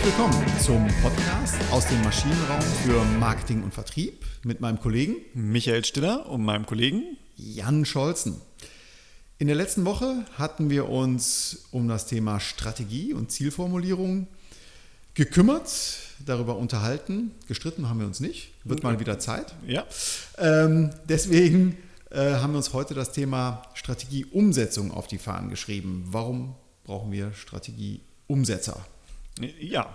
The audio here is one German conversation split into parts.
Herzlich willkommen zum Podcast aus dem Maschinenraum für Marketing und Vertrieb mit meinem Kollegen Michael Stiller und meinem Kollegen Jan Scholzen. In der letzten Woche hatten wir uns um das Thema Strategie und Zielformulierung gekümmert, darüber unterhalten. Gestritten haben wir uns nicht. Wird mal wieder Zeit. Ja. Ähm, deswegen äh, haben wir uns heute das Thema Strategieumsetzung auf die Fahnen geschrieben. Warum brauchen wir Strategieumsetzer? Ja,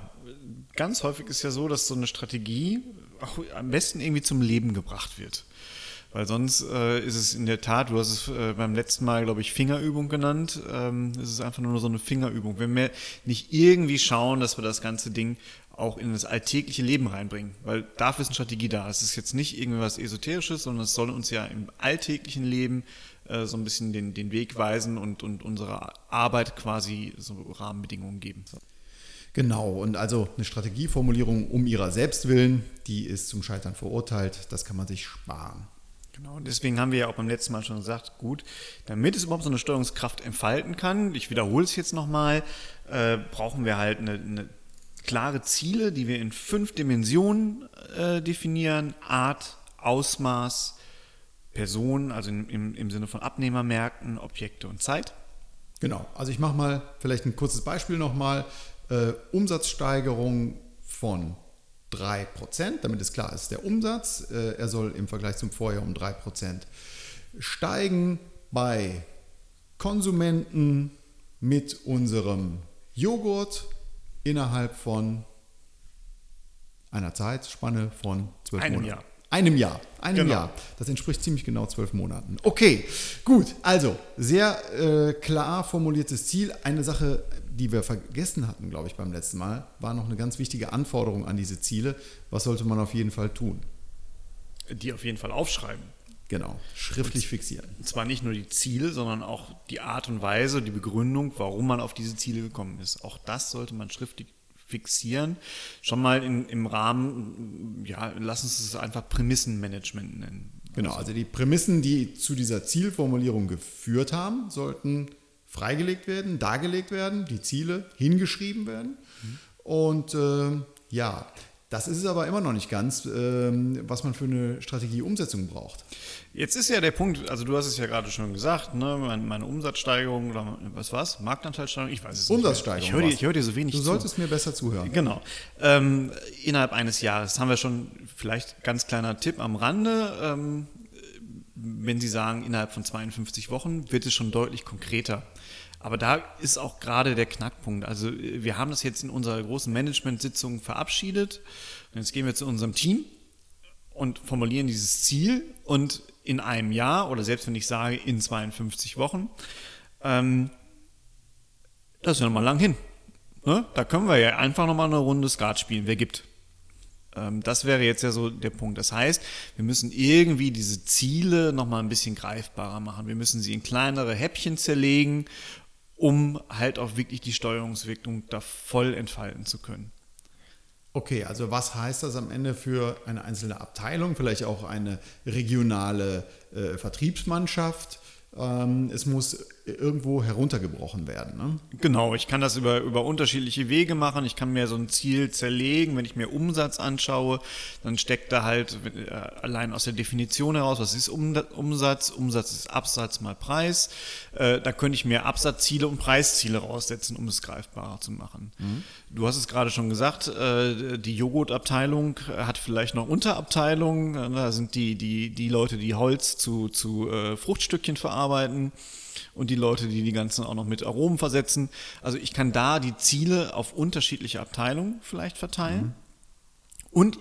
ganz häufig ist ja so, dass so eine Strategie auch am besten irgendwie zum Leben gebracht wird. Weil sonst äh, ist es in der Tat, du hast es äh, beim letzten Mal, glaube ich, Fingerübung genannt. Ähm, es ist einfach nur so eine Fingerübung. Wenn wir nicht irgendwie schauen, dass wir das ganze Ding auch in das alltägliche Leben reinbringen. Weil dafür ist eine Strategie da. Es ist jetzt nicht irgendwas Esoterisches, sondern es soll uns ja im alltäglichen Leben äh, so ein bisschen den, den Weg weisen und, und unserer Arbeit quasi so Rahmenbedingungen geben. Genau, und also eine Strategieformulierung um ihrer selbst willen, die ist zum Scheitern verurteilt. Das kann man sich sparen. Genau, deswegen haben wir ja auch beim letzten Mal schon gesagt, gut, damit es überhaupt so eine Steuerungskraft entfalten kann, ich wiederhole es jetzt nochmal, äh, brauchen wir halt eine, eine, klare Ziele, die wir in fünf Dimensionen äh, definieren, Art, Ausmaß, Person, also im, im, im Sinne von Abnehmermärkten, Objekte und Zeit. Genau, also ich mache mal vielleicht ein kurzes Beispiel nochmal. Äh, Umsatzsteigerung von 3%, damit es klar ist, der Umsatz, äh, er soll im Vergleich zum Vorjahr um 3% steigen bei Konsumenten mit unserem Joghurt innerhalb von einer Zeitspanne von zwölf Monaten. Jahr. Einem Jahr. Einem Genau. Jahr. Das entspricht ziemlich genau zwölf Monaten. Okay, gut. Also, sehr äh, klar formuliertes Ziel. Eine Sache, die wir vergessen hatten, glaube ich, beim letzten Mal, war noch eine ganz wichtige Anforderung an diese Ziele. Was sollte man auf jeden Fall tun? Die auf jeden Fall aufschreiben. Genau, schriftlich fixieren. Und zwar nicht nur die Ziele, sondern auch die Art und Weise, die Begründung, warum man auf diese Ziele gekommen ist. Auch das sollte man schriftlich fixieren. Schon mal in, im Rahmen, ja, lass uns es einfach Prämissenmanagement nennen. Genau, also die Prämissen, die zu dieser Zielformulierung geführt haben, sollten freigelegt werden, dargelegt werden, die Ziele hingeschrieben werden. Und äh, ja, das ist es aber immer noch nicht ganz, ähm, was man für eine Strategieumsetzung braucht. Jetzt ist ja der Punkt, also du hast es ja gerade schon gesagt, ne, meine, meine Umsatzsteigerung oder was war's? Marktanteilssteigerung? Ich weiß es Umsatzsteigerung nicht. mehr. Ich höre dir, ich dir so wenig Du zu. solltest mir besser zuhören. Genau. Ähm, innerhalb eines Jahres haben wir schon vielleicht ganz kleiner Tipp am Rande. Ähm, wenn Sie sagen, innerhalb von 52 Wochen wird es schon deutlich konkreter. Aber da ist auch gerade der Knackpunkt. Also wir haben das jetzt in unserer großen Management-Sitzung verabschiedet. Und jetzt gehen wir zu unserem Team und formulieren dieses Ziel und in einem Jahr oder selbst wenn ich sage in 52 Wochen, ähm, das ist ja noch mal lang hin. Ne? Da können wir ja einfach nochmal eine Runde Skat spielen. Wer gibt? Ähm, das wäre jetzt ja so der Punkt. Das heißt, wir müssen irgendwie diese Ziele nochmal ein bisschen greifbarer machen. Wir müssen sie in kleinere Häppchen zerlegen, um halt auch wirklich die Steuerungswirkung da voll entfalten zu können. Okay, also was heißt das am Ende für eine einzelne Abteilung, vielleicht auch eine regionale äh, Vertriebsmannschaft? Ähm, es muss irgendwo heruntergebrochen werden. Ne? Genau, ich kann das über, über unterschiedliche Wege machen. Ich kann mir so ein Ziel zerlegen. Wenn ich mir Umsatz anschaue, dann steckt da halt äh, allein aus der Definition heraus, was ist Um- Umsatz? Umsatz ist Absatz mal Preis. Äh, da könnte ich mir Absatzziele und Preisziele raussetzen, um es greifbarer zu machen. Du hast es gerade schon gesagt, äh, die Joghurtabteilung hat vielleicht noch Unterabteilungen. Da sind die, die, die Leute, die Holz zu, zu Fruchtstückchen verarbeiten und die Leute, die die ganzen auch noch mit Aromen versetzen. Also ich kann da die Ziele auf unterschiedliche Abteilungen vielleicht verteilen. Und,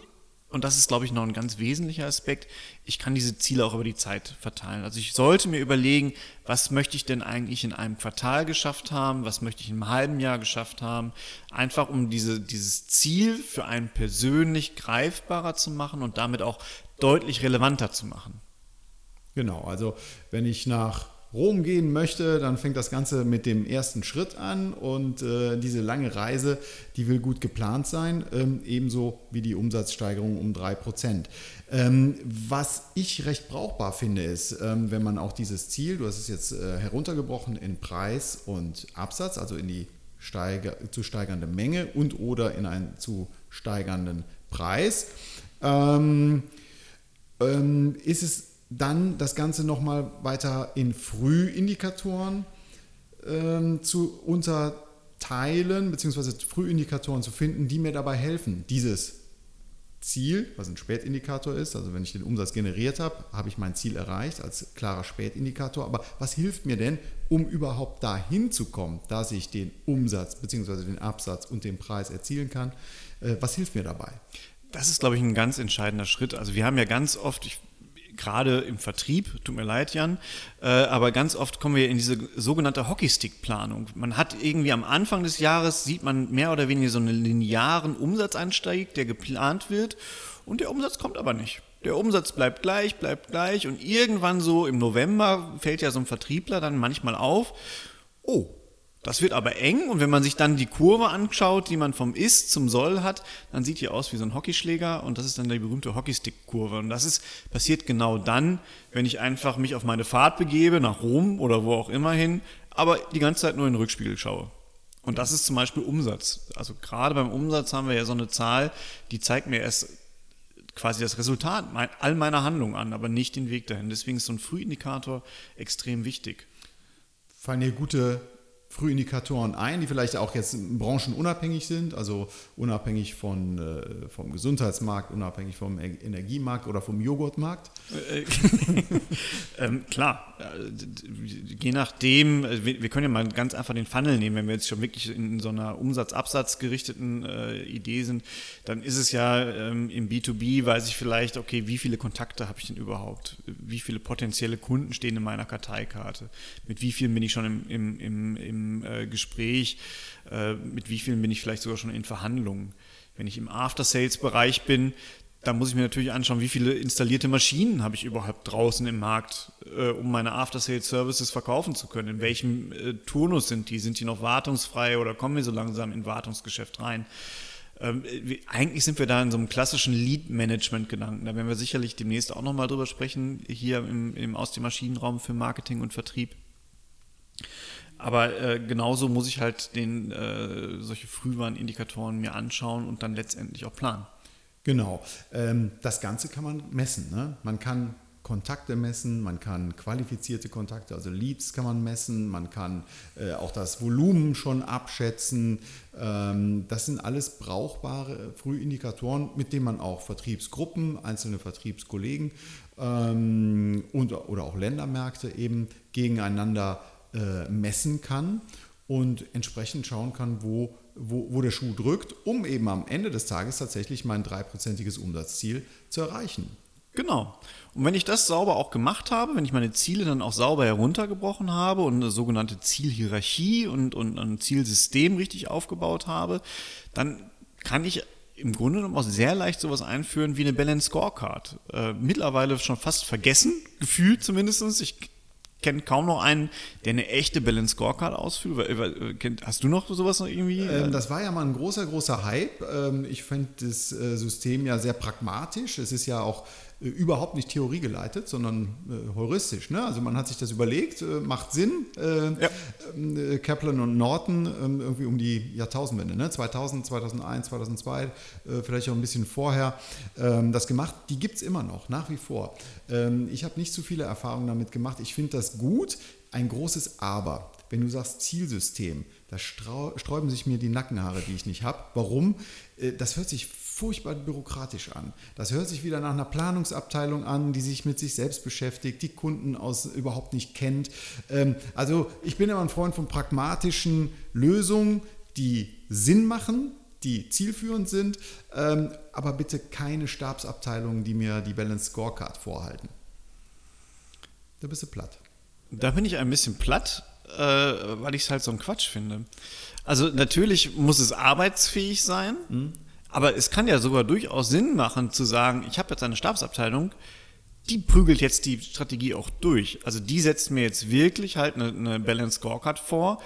und das ist, glaube ich, noch ein ganz wesentlicher Aspekt, ich kann diese Ziele auch über die Zeit verteilen. Also ich sollte mir überlegen, was möchte ich denn eigentlich in einem Quartal geschafft haben, was möchte ich in einem halben Jahr geschafft haben, einfach um diese, dieses Ziel für einen persönlich greifbarer zu machen und damit auch deutlich relevanter zu machen. Genau, also wenn ich nach Rom gehen möchte, dann fängt das Ganze mit dem ersten Schritt an und äh, diese lange Reise, die will gut geplant sein, ähm, ebenso wie die Umsatzsteigerung um 3%. Ähm, was ich recht brauchbar finde, ist, ähm, wenn man auch dieses Ziel, du hast es jetzt äh, heruntergebrochen in Preis und Absatz, also in die steiger, zu steigernde Menge und oder in einen zu steigernden Preis. Ähm, ähm, ist es dann das Ganze nochmal weiter in Frühindikatoren ähm, zu unterteilen, beziehungsweise Frühindikatoren zu finden, die mir dabei helfen, dieses Ziel, was ein Spätindikator ist, also wenn ich den Umsatz generiert habe, habe ich mein Ziel erreicht als klarer Spätindikator. Aber was hilft mir denn, um überhaupt dahin zu kommen, dass ich den Umsatz bzw. den Absatz und den Preis erzielen kann? Äh, was hilft mir dabei? Das ist, glaube ich, ein ganz entscheidender Schritt. Also wir haben ja ganz oft, ich gerade im Vertrieb, tut mir leid, Jan, äh, aber ganz oft kommen wir in diese sogenannte Hockeystick-Planung. Man hat irgendwie am Anfang des Jahres, sieht man mehr oder weniger so einen linearen Umsatzansteig, der geplant wird und der Umsatz kommt aber nicht. Der Umsatz bleibt gleich, bleibt gleich und irgendwann so im November fällt ja so ein Vertriebler dann manchmal auf, oh, das wird aber eng und wenn man sich dann die Kurve anschaut, die man vom Ist zum Soll hat, dann sieht die aus wie so ein Hockeyschläger und das ist dann die berühmte Hockeystick-Kurve. Und das ist, passiert genau dann, wenn ich einfach mich auf meine Fahrt begebe, nach Rom oder wo auch immer hin, aber die ganze Zeit nur in den Rückspiegel schaue. Und das ist zum Beispiel Umsatz. Also gerade beim Umsatz haben wir ja so eine Zahl, die zeigt mir erst quasi das Resultat all meiner Handlungen an, aber nicht den Weg dahin. Deswegen ist so ein Frühindikator extrem wichtig. Fallen dir gute Frühindikatoren ein, die vielleicht auch jetzt branchenunabhängig sind, also unabhängig von, äh, vom Gesundheitsmarkt, unabhängig vom Energiemarkt oder vom Joghurtmarkt? Äh, ähm, klar, äh, je nachdem, äh, wir, können ja mal ganz einfach den Funnel nehmen, wenn wir jetzt schon wirklich in so einer Umsatz-Absatz gerichteten äh, Idee sind, dann ist es ja ähm, im B2B, weiß ich vielleicht, okay, wie viele Kontakte habe ich denn überhaupt? Wie viele potenzielle Kunden stehen in meiner Karteikarte? Mit wie vielen bin ich schon im, im, im, im äh, Gespräch? Äh, mit wie vielen bin ich vielleicht sogar schon in Verhandlungen? Wenn ich im After-Sales-Bereich bin, da muss ich mir natürlich anschauen, wie viele installierte Maschinen habe ich überhaupt draußen im Markt, äh, um meine After-Sales-Services verkaufen zu können. In welchem äh, Turnus sind die? Sind die noch wartungsfrei oder kommen wir so langsam in Wartungsgeschäft rein? Ähm, eigentlich sind wir da in so einem klassischen Lead-Management-Gedanken. Da werden wir sicherlich demnächst auch nochmal drüber sprechen, hier im, im aus dem Maschinenraum für Marketing und Vertrieb. Aber äh, genauso muss ich halt den, äh, solche Frühwarnindikatoren mir anschauen und dann letztendlich auch planen. Genau. Ähm, das Ganze kann man messen. Ne? Man kann Kontakte messen, man kann qualifizierte Kontakte, also Leads kann man messen, man kann äh, auch das Volumen schon abschätzen. Ähm, das sind alles brauchbare Frühindikatoren, mit denen man auch Vertriebsgruppen, einzelne Vertriebskollegen ähm, und, oder auch Ländermärkte eben gegeneinander äh, messen kann und entsprechend schauen kann, wo wo, wo der Schuh drückt, um eben am Ende des Tages tatsächlich mein dreiprozentiges Umsatzziel zu erreichen. Genau. Und wenn ich das sauber auch gemacht habe, wenn ich meine Ziele dann auch sauber heruntergebrochen habe und eine sogenannte Zielhierarchie und, und ein Zielsystem richtig aufgebaut habe, dann kann ich im Grunde genommen auch sehr leicht sowas einführen wie eine Balance Scorecard. Äh, mittlerweile schon fast vergessen, gefühlt zumindest. Ich kenne kaum noch einen, der eine echte Balance Scorecard ausfüllt. Hast du noch sowas noch irgendwie? Ähm, das war ja mal ein großer, großer Hype. Ähm, ich finde das äh, System ja sehr pragmatisch. Es ist ja auch äh, überhaupt nicht theoriegeleitet, sondern äh, heuristisch. Ne? Also man hat sich das überlegt, äh, macht Sinn. Äh, ja. Ähm, Kaplan und Norton ähm, irgendwie um die Jahrtausendwende, ne? 2000, 2001, 2002, vielleicht auch ein bisschen vorher, ähm, das gemacht. Die gibt es immer noch, nach wie vor. Ähm, ich habe nicht so viele Erfahrungen damit gemacht. Ich finde das gut. Ein großes Aber. Wenn du sagst Zielsystem, da sträuben sich mir die Nackenhaare, die ich nicht habe. Warum? Äh, das hört sich furchtbar bürokratisch an. Das hört sich wieder nach einer Planungsabteilung an, die sich mit sich selbst beschäftigt, die Kunden aus überhaupt nicht kennt. Ähm, also ich bin immer ein Freund von pragmatischen Lösungen, die Sinn machen, die zielführend sind, ähm, aber bitte keine Stabsabteilungen, die mir die Balance Scorecard vorhalten. Da bist du platt. Da bin ich ein bisschen platt, äh, weil ich es halt so ein Quatsch finde. Also natürlich muss es arbeitsfähig sein. Mhm. Aber es kann ja sogar durchaus Sinn machen zu sagen, ich habe jetzt eine Stabsabteilung, die prügelt jetzt die Strategie auch durch. Also die setzt mir jetzt wirklich halt eine, eine Balance Scorecard vor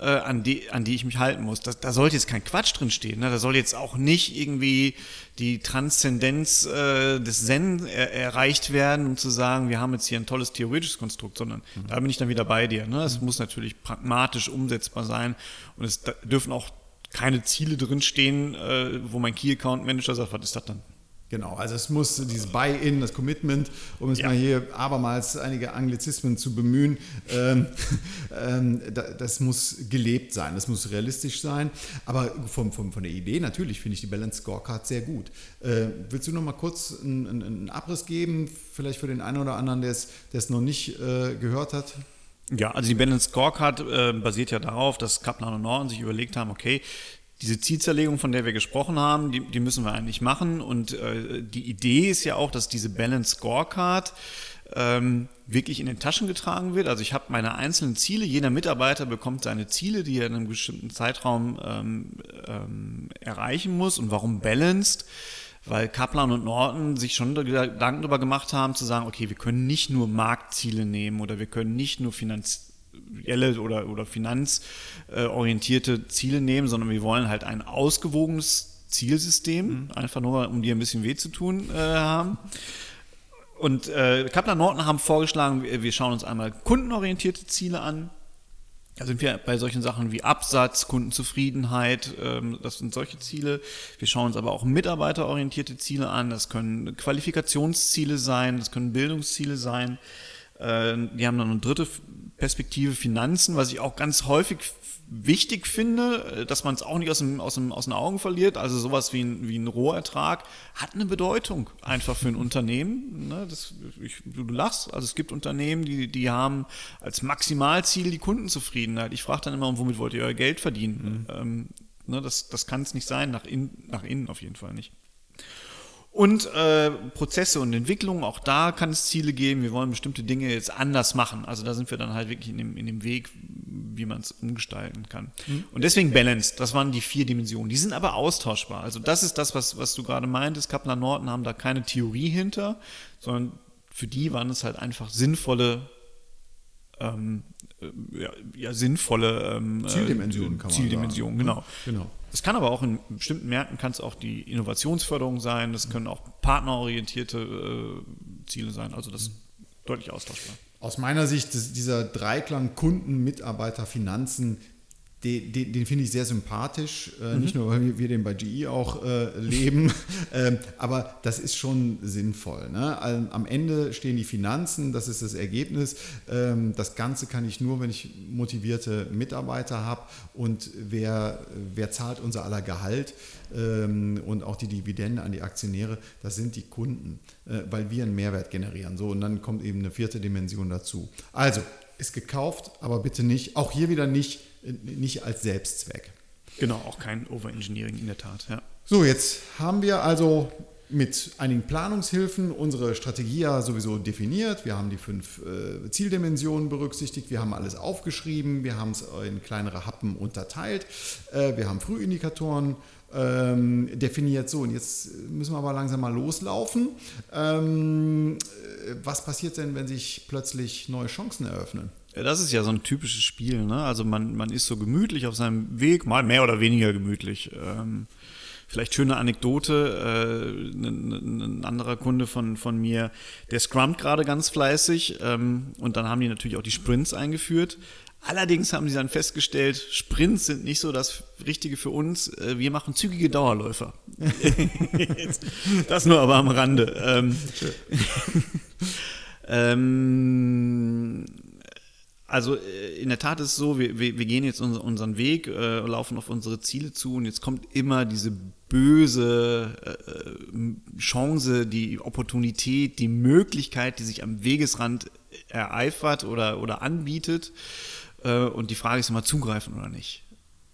äh, an, die, an die ich mich halten muss. Das, da sollte jetzt kein Quatsch drin stehen. Ne? Da soll jetzt auch nicht irgendwie die Transzendenz äh, des Zen er, erreicht werden, um zu sagen, wir haben jetzt hier ein tolles theoretisches Konstrukt, sondern mhm. da bin ich dann wieder bei dir. Ne? Es mhm. muss natürlich pragmatisch umsetzbar sein und es dürfen auch keine Ziele drinstehen, äh, wo mein Key Account Manager sagt, was ist das dann? Genau, also es muss dieses Buy-in, das Commitment, um es ja. mal hier abermals einige Anglizismen zu bemühen, ähm, ähm, das muss gelebt sein, das muss realistisch sein. Aber vom, vom, von der Idee natürlich finde ich die Balance Scorecard sehr gut. Äh, willst du noch mal kurz einen, einen, Abriss geben, vielleicht für den einen oder anderen, der es noch nicht äh, gehört hat? Ja, also die Balance Scorecard äh, basiert ja darauf, dass Kaplan und Norton sich überlegt haben, okay, diese Zielzerlegung, von der wir gesprochen haben, die, die müssen wir eigentlich machen. Und äh, die Idee ist ja auch, dass diese Balance Scorecard ähm, wirklich in den Taschen getragen wird. Also ich habe meine einzelnen Ziele, jeder Mitarbeiter bekommt seine Ziele, die er in einem bestimmten Zeitraum ähm, ähm, erreichen muss. Und warum balanced? Weil Kaplan und Norton sich schon Gedanken darüber gemacht haben, zu sagen, okay, wir können nicht nur Marktziele nehmen oder wir können nicht nur Finanz finanzielle oder, oder finanzorientierte Ziele nehmen, sondern wir wollen halt ein ausgewogenes Zielsystem, mhm. einfach nur, um dir ein bisschen weh zu tun äh, haben. Und äh, Kaplan Norton haben vorgeschlagen, wir schauen uns einmal kundenorientierte Ziele an. Da sind wir bei solchen Sachen wie Absatz, Kundenzufriedenheit, ähm, das sind solche Ziele. Wir schauen uns aber auch mitarbeiterorientierte Ziele an. Das können Qualifikationsziele sein, das können Bildungsziele sein. Äh, die haben dann eine dritte Perspektive Finanzen, was ich auch ganz häufig wichtig finde, äh, dass man es auch nicht aus, dem, aus, dem, aus den Augen verliert. Also sowas wie ein, wie ein Rohertrag hat eine Bedeutung einfach für ein Unternehmen. Ne? Das, ich, du lachst, also es gibt Unternehmen, die, die haben als Maximalziel die Kundenzufriedenheit. Ich frage dann immer, womit wollt ihr euer Geld verdienen? Mhm. Ähm, ne, das das kann es nicht sein, nach, in, nach innen auf jeden Fall nicht. Und äh, Prozesse und Entwicklungen, auch da kann es Ziele geben. Wir wollen bestimmte Dinge jetzt anders machen. Also da sind wir dann halt wirklich in dem, in dem Weg, wie man es umgestalten kann. Mhm. Und deswegen Balanced, das waren die vier Dimensionen. Die sind aber austauschbar. Also das ist das, was, was du gerade meintest. Kaplan Norton haben da keine Theorie hinter, sondern für die waren es halt einfach sinnvolle ähm, ja, ja, sinnvolle ähm, Zieldimensionen, kann man Zieldimensionen, sagen. genau. genau. Es kann aber auch in bestimmten Märkten kann es auch die Innovationsförderung sein, das können auch partnerorientierte äh, Ziele sein, also das ist deutlich austauschbar. Aus meiner Sicht dieser Dreiklang Kunden, Mitarbeiter, Finanzen, den, den, den finde ich sehr sympathisch, äh, mhm. nicht nur, weil wir, wir den bei GE auch äh, leben, ähm, aber das ist schon sinnvoll. Ne? Am Ende stehen die Finanzen, das ist das Ergebnis. Ähm, das Ganze kann ich nur, wenn ich motivierte Mitarbeiter habe und wer, wer zahlt unser aller Gehalt ähm, und auch die Dividende an die Aktionäre, das sind die Kunden, äh, weil wir einen Mehrwert generieren. So, und dann kommt eben eine vierte Dimension dazu. Also, ist gekauft, aber bitte nicht, auch hier wieder nicht nicht als Selbstzweck. Genau, auch kein Overengineering in der Tat. Ja. So, jetzt haben wir also mit einigen Planungshilfen unsere Strategie ja sowieso definiert. Wir haben die fünf äh, Zieldimensionen berücksichtigt, wir haben alles aufgeschrieben, wir haben es in kleinere Happen unterteilt, äh, wir haben Frühindikatoren ähm, definiert. So, und jetzt müssen wir aber langsam mal loslaufen. Ähm, äh, was passiert denn, wenn sich plötzlich neue Chancen eröffnen? Das ist ja so ein typisches Spiel, ne? Also man, man ist so gemütlich auf seinem Weg, mal mehr oder weniger gemütlich. Ähm, vielleicht schöne Anekdote, äh, ein, ein, anderer Kunde von, von mir, der scrummt gerade ganz fleißig ähm, und dann haben die natürlich auch die Sprints eingeführt. Allerdings haben sie dann festgestellt, Sprints sind nicht so das Richtige für uns. Äh, wir machen zügige Dauerläufer. das nur aber am Rande. Ähm, ähm, also äh, in der Tat ist es so, wir, wir, gehen jetzt unseren Weg, äh, laufen auf unsere Ziele zu und jetzt kommt immer diese böse äh, Chance, die Opportunität, die Möglichkeit, die sich am Wegesrand ereifert oder, oder anbietet. Äh, und die Frage ist immer, zugreifen oder nicht.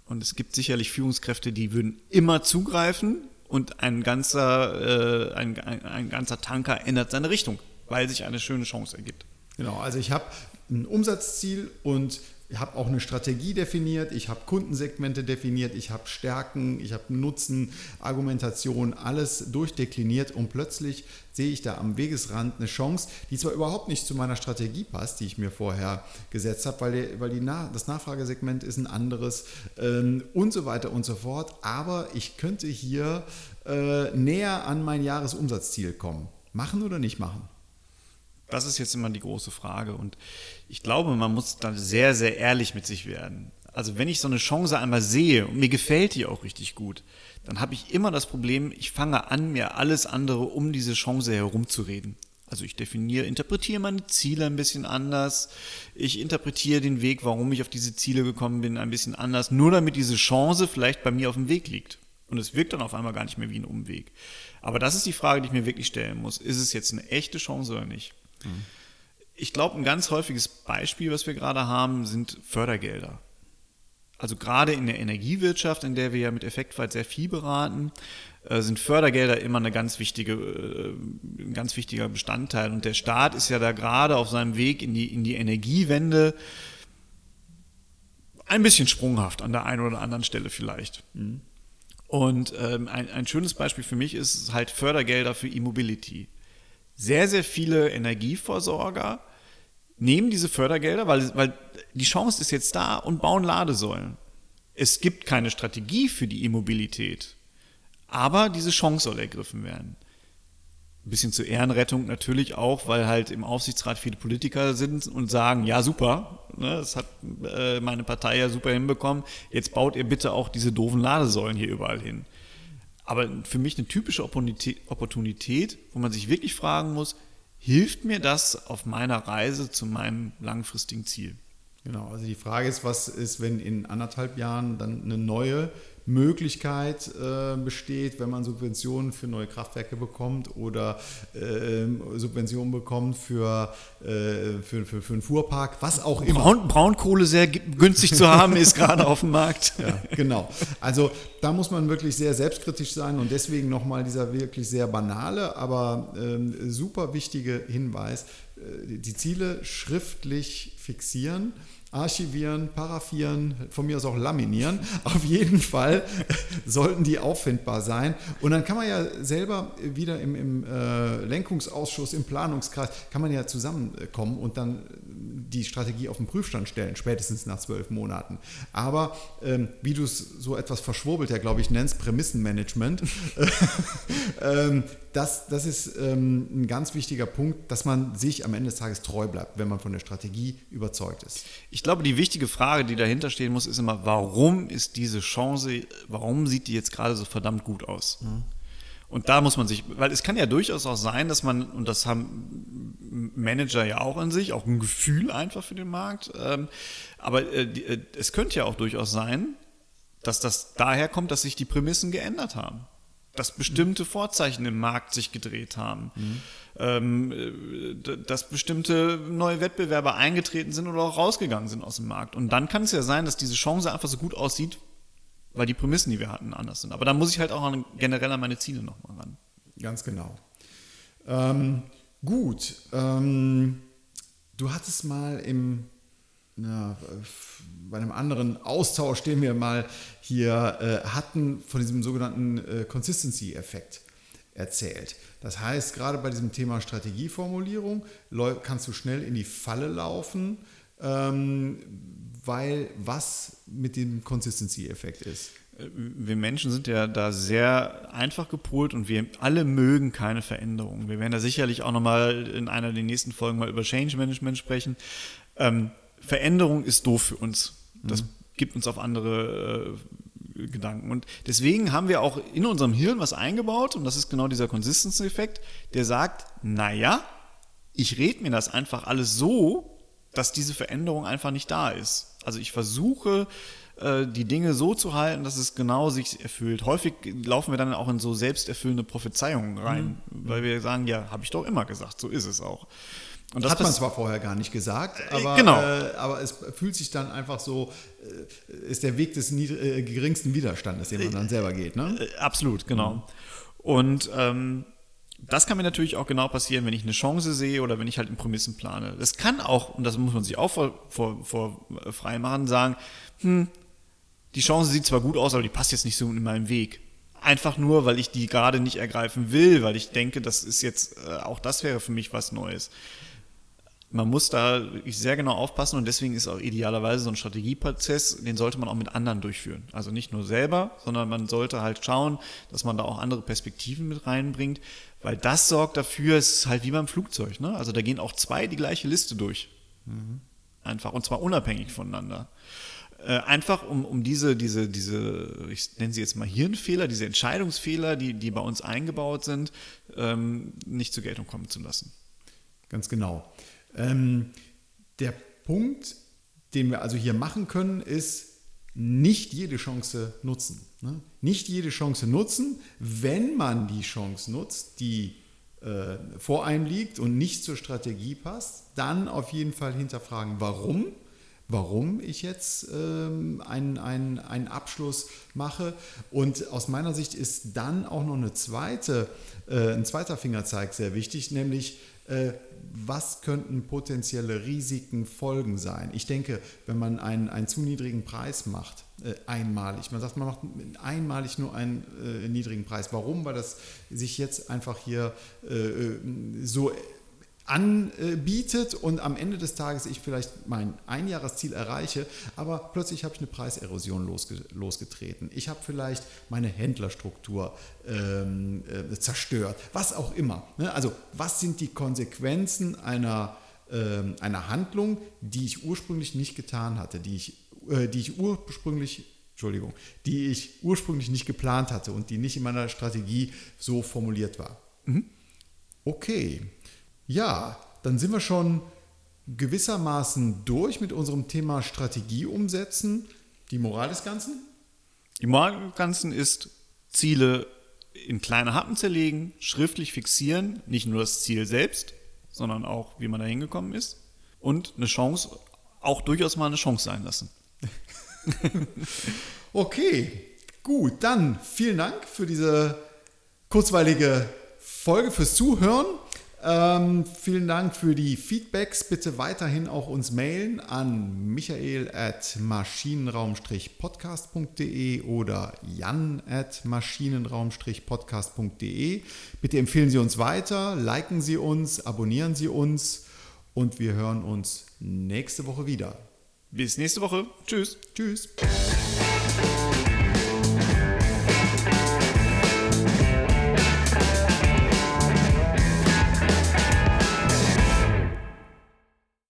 Und es gibt sicherlich Führungskräfte, die würden immer zugreifen und ein ganzer, äh, ein, ein, ein ganzer Tanker ändert seine Richtung, weil sich eine schöne Chance ergibt. Genau, also ich habe ein Umsatzziel und habe auch eine Strategie definiert, ich habe Kundensegmente definiert, ich habe Stärken, ich habe Nutzen, Argumentation, alles durchdekliniert und plötzlich sehe ich da am Wegesrand eine Chance, die zwar überhaupt nicht zu meiner Strategie passt, die ich mir vorher gesetzt habe, weil, die, weil die Na das Nachfragesegment ist ein anderes ähm, und so weiter und so fort, aber ich könnte hier äh, näher an mein Jahresumsatzziel kommen. Machen oder nicht machen? Das ist jetzt immer die große Frage. Und ich glaube, man muss da sehr, sehr ehrlich mit sich werden. Also wenn ich so eine Chance einmal sehe und mir gefällt die auch richtig gut, dann habe ich immer das Problem, ich fange an, mir alles andere um diese Chance herumzureden. Also ich definiere, interpretiere meine Ziele ein bisschen anders. Ich interpretiere den Weg, warum ich auf diese Ziele gekommen bin, ein bisschen anders, nur damit diese Chance vielleicht bei mir auf dem Weg liegt. Und es wirkt dann auf einmal gar nicht mehr wie ein Umweg. Aber das ist die Frage, die ich mir wirklich stellen muss. Ist es jetzt eine echte Chance oder nicht? Mhm. Ich glaube, ein ganz häufiges Beispiel, was wir gerade haben, sind Fördergelder. Also gerade in der Energiewirtschaft, in der wir ja mit Effektweit sehr viel beraten, äh, sind Fördergelder immer eine ganz wichtige, äh, ein ganz wichtiger Bestandteil. Und der Staat ist ja da gerade auf seinem Weg in die, in die Energiewende ein bisschen sprunghaft an der einen oder anderen Stelle vielleicht. Mhm. Und ähm, ein, ein schönes Beispiel für mich ist halt Fördergelder für E-Mobility sehr, sehr viele Energieversorger nehmen diese Fördergelder, weil, weil die Chance ist jetzt da und bauen Ladesäulen. Es gibt keine Strategie für die E-Mobilität, aber diese Chance soll ergriffen werden. Ein bisschen zur Ehrenrettung natürlich auch, weil halt im Aufsichtsrat viele Politiker sind und sagen, ja super, ne, das hat äh, meine Partei ja super hinbekommen, jetzt baut ihr bitte auch diese doofen Ladesäulen hier überall hin. Aber für mich eine typische Opportunität, wo man sich wirklich fragen muss, hilft mir das auf meiner Reise zu meinem langfristigen Ziel? Genau, also die Frage ist, was ist, wenn in anderthalb Jahren dann eine neue Möglichkeit äh, besteht, wenn man Subventionen für neue Kraftwerke bekommt oder äh, Subventionen bekommt für, äh, für, für, für einen Fuhrpark, was auch immer. Braun, Braunkohle sehr günstig zu haben ist gerade auf dem Markt. Ja, genau. Also da muss man wirklich sehr selbstkritisch sein und deswegen nochmal dieser wirklich sehr banale, aber ähm, super wichtige Hinweis, äh, die Ziele schriftlich fixieren archivieren, paraffieren, von mir aus auch laminieren. Auf jeden Fall sollten die auffindbar sein. Und dann kann man ja selber wieder im, im äh, Lenkungsausschuss, im Planungskreis, kann man ja zusammenkommen und dann die Strategie auf den Prüfstand stellen, spätestens nach zwölf Monaten. Aber ähm, wie du es so etwas verschwurbelt, ja glaube ich, nennst, Prämissenmanagement, ähm, das, das ist ähm, ein ganz wichtiger Punkt, dass man sich am Ende des Tages treu bleibt, wenn man von der Strategie überzeugt ist. Ich glaube, die wichtige Frage, die dahinter stehen muss, ist immer, warum ist diese Chance, warum sieht die jetzt gerade so verdammt gut aus? Mhm. Und da muss man sich, weil es kann ja durchaus auch sein, dass man, und das haben Manager ja auch in sich, auch ein Gefühl einfach für den Markt, ähm, aber äh, äh, es könnte ja auch durchaus sein, dass das daher kommt, dass sich die Prämissen geändert haben dass bestimmte Vorzeichen im Markt sich gedreht haben, mhm. ähm, äh, dass bestimmte neue Wettbewerber eingetreten sind oder auch rausgegangen sind aus dem Markt. Und dann kann es ja sein, dass diese Chance einfach so gut aussieht, weil die Prämissen, die wir hatten, anders sind. Aber da muss ich halt auch an, generell an meine Ziele nochmal ran. Ganz genau. Ähm, gut. Ähm, du hattest mal im ja, bei einem anderen Austausch, den wir mal hier äh, hatten, von diesem sogenannten äh, Consistency-Effekt erzählt. Das heißt, gerade bei diesem Thema Strategieformulierung kannst du schnell in die Falle laufen, ähm, weil was mit dem Consistency-Effekt ist. Wir Menschen sind ja da sehr einfach gepolt und wir alle mögen keine Veränderungen. Wir werden da sicherlich auch nochmal in einer der nächsten Folgen mal über Change Management sprechen. Ähm, Veränderung ist doof für uns. Das mhm. gibt uns auf andere äh, Gedanken. Und deswegen haben wir auch in unserem Hirn was eingebaut, und das ist genau dieser Consistency-Effekt, der sagt, naja, ich rede mir das einfach alles so, dass diese Veränderung einfach nicht da ist. Also ich versuche, äh, die Dinge so zu halten, dass es genau sich erfüllt. Häufig laufen wir dann auch in so selbsterfüllende Prophezeiungen rein, mhm. weil wir sagen, ja, habe ich doch immer gesagt, so ist es auch. Und das hat man zwar vorher gar nicht gesagt, äh, aber, genau. äh, aber es fühlt sich dann einfach so, äh, ist der Weg des äh, geringsten Widerstandes, den man dann selber geht. Ne? Äh, absolut, genau. Mhm. Und ähm, Das kann mir natürlich auch genau passieren, wenn ich eine Chance sehe oder wenn ich halt in Prämissen plane. Das kann auch, und das muss man sich auch vor, vor, vor äh, frei machen, sagen, hm, die Chance sieht zwar gut aus, aber die passt jetzt nicht so in meinem Weg. Einfach nur, weil ich die gerade nicht ergreifen will, weil ich denke, das ist jetzt, äh, auch das wäre für mich was Neues. Man muss da wirklich sehr genau aufpassen und deswegen ist auch idealerweise so ein Strategieprozess, den sollte man auch mit anderen durchführen. Also nicht nur selber, sondern man sollte halt schauen, dass man da auch andere Perspektiven mit reinbringt, weil das sorgt dafür, es ist halt wie beim Flugzeug. Ne? Also da gehen auch zwei die gleiche Liste durch. Mhm. Einfach und zwar unabhängig voneinander. Äh, einfach um, um diese, diese, diese, ich nenne sie jetzt mal Hirnfehler, diese Entscheidungsfehler, die, die bei uns eingebaut sind, ähm, nicht zur Geltung kommen zu lassen. Ganz genau. Ähm, der Punkt, den wir also hier machen können, ist, nicht jede Chance nutzen. Ne? Nicht jede Chance nutzen, wenn man die Chance nutzt, die äh, vor einem liegt und nicht zur Strategie passt, dann auf jeden Fall hinterfragen, warum warum ich jetzt ähm, einen, einen, einen Abschluss mache. Und aus meiner Sicht ist dann auch noch eine zweite, äh, ein zweiter Fingerzeig sehr wichtig, nämlich äh, was könnten potenzielle Risiken Folgen sein? Ich denke, wenn man einen, einen zu niedrigen Preis macht, äh, einmalig, man sagt, man macht einmalig nur einen äh, niedrigen Preis. Warum? Weil das sich jetzt einfach hier äh, äh so anbietet und am Ende des Tages ich vielleicht mein Einjahresziel erreiche, aber plötzlich habe ich eine Preiserosion losge losgetreten. Ich habe vielleicht meine Händlerstruktur ähm, äh, zerstört, was auch immer. Ne? Also was sind die Konsequenzen einer, ähm, einer Handlung, die ich ursprünglich nicht getan hatte, die ich, äh, die ich ursprünglich Entschuldigung, die ich ursprünglich nicht geplant hatte und die nicht in meiner Strategie so formuliert war. Mhm. Okay, ja, dann sind wir schon gewissermaßen durch mit unserem Thema Strategie umsetzen. Die Moral des Ganzen? Die Moral des Ganzen ist Ziele in kleine Happen zerlegen, schriftlich fixieren, nicht nur das Ziel selbst, sondern auch, wie man da hingekommen ist und eine Chance, auch durchaus mal eine Chance sein lassen. okay, gut, dann vielen Dank für diese kurzweilige Folge, fürs Zuhören. Ähm, vielen Dank für die Feedbacks. Bitte weiterhin auch uns mailen an michael at maschinenraum-podcast.de oder jan at maschinenraum-podcast.de. Bitte empfehlen Sie uns weiter, liken Sie uns, abonnieren Sie uns und wir hören uns nächste Woche wieder. Bis nächste Woche. Tschüss. Tschüss.